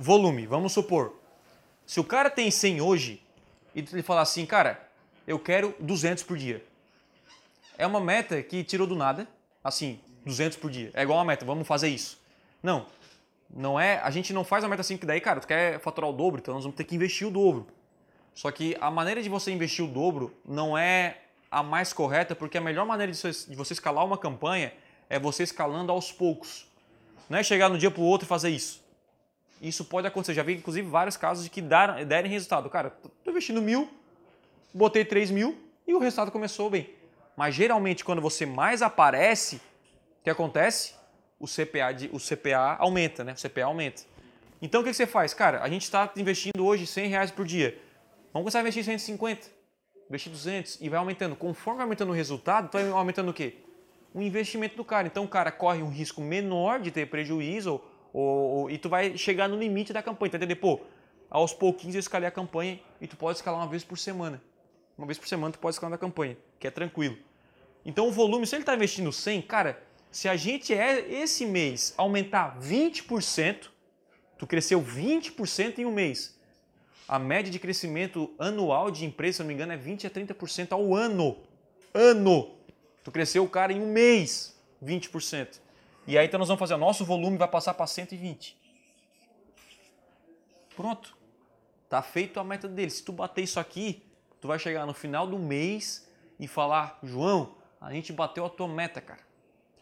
volume, vamos supor. Se o cara tem 100 hoje e ele falar assim, cara, eu quero 200 por dia. É uma meta que tirou do nada, assim, 200 por dia. É igual uma meta, vamos fazer isso. Não, não é, a gente não faz uma meta assim que daí, cara, tu quer faturar o dobro, então nós vamos ter que investir o dobro. Só que a maneira de você investir o dobro não é a mais correta, porque a melhor maneira de você escalar uma campanha é você escalando aos poucos. Não é chegar no dia para o outro e fazer isso. Isso pode acontecer. Já vi, inclusive, vários casos de que deram, derem resultado. Cara, estou investindo mil, botei 3 mil e o resultado começou bem. Mas geralmente, quando você mais aparece, o que acontece? O CPA, de, o CPA aumenta, né? O CPA aumenta. Então, o que você faz? Cara, a gente está investindo hoje 100 reais por dia. Vamos começar a investir 150, investir 200 e vai aumentando. Conforme vai aumentando o resultado, vai aumentando o quê? O investimento do cara. Então, o cara corre um risco menor de ter prejuízo ou, ou, e tu vai chegar no limite da campanha. Tá entendendo? Pô, aos pouquinhos eu escalei a campanha e tu pode escalar uma vez por semana. Uma vez por semana tu pode escalar na campanha, que é tranquilo. Então, o volume, se ele está investindo 100, cara, se a gente é esse mês aumentar 20%, tu cresceu 20% em um mês a média de crescimento anual de empresa, se não me engano, é 20 a 30% ao ano. Ano! Tu cresceu o cara em um mês, 20%. E aí então nós vamos fazer, o nosso volume vai passar para 120. Pronto. Tá feito a meta dele. Se tu bater isso aqui, tu vai chegar no final do mês e falar, João, a gente bateu a tua meta, cara.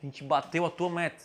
A gente bateu a tua meta.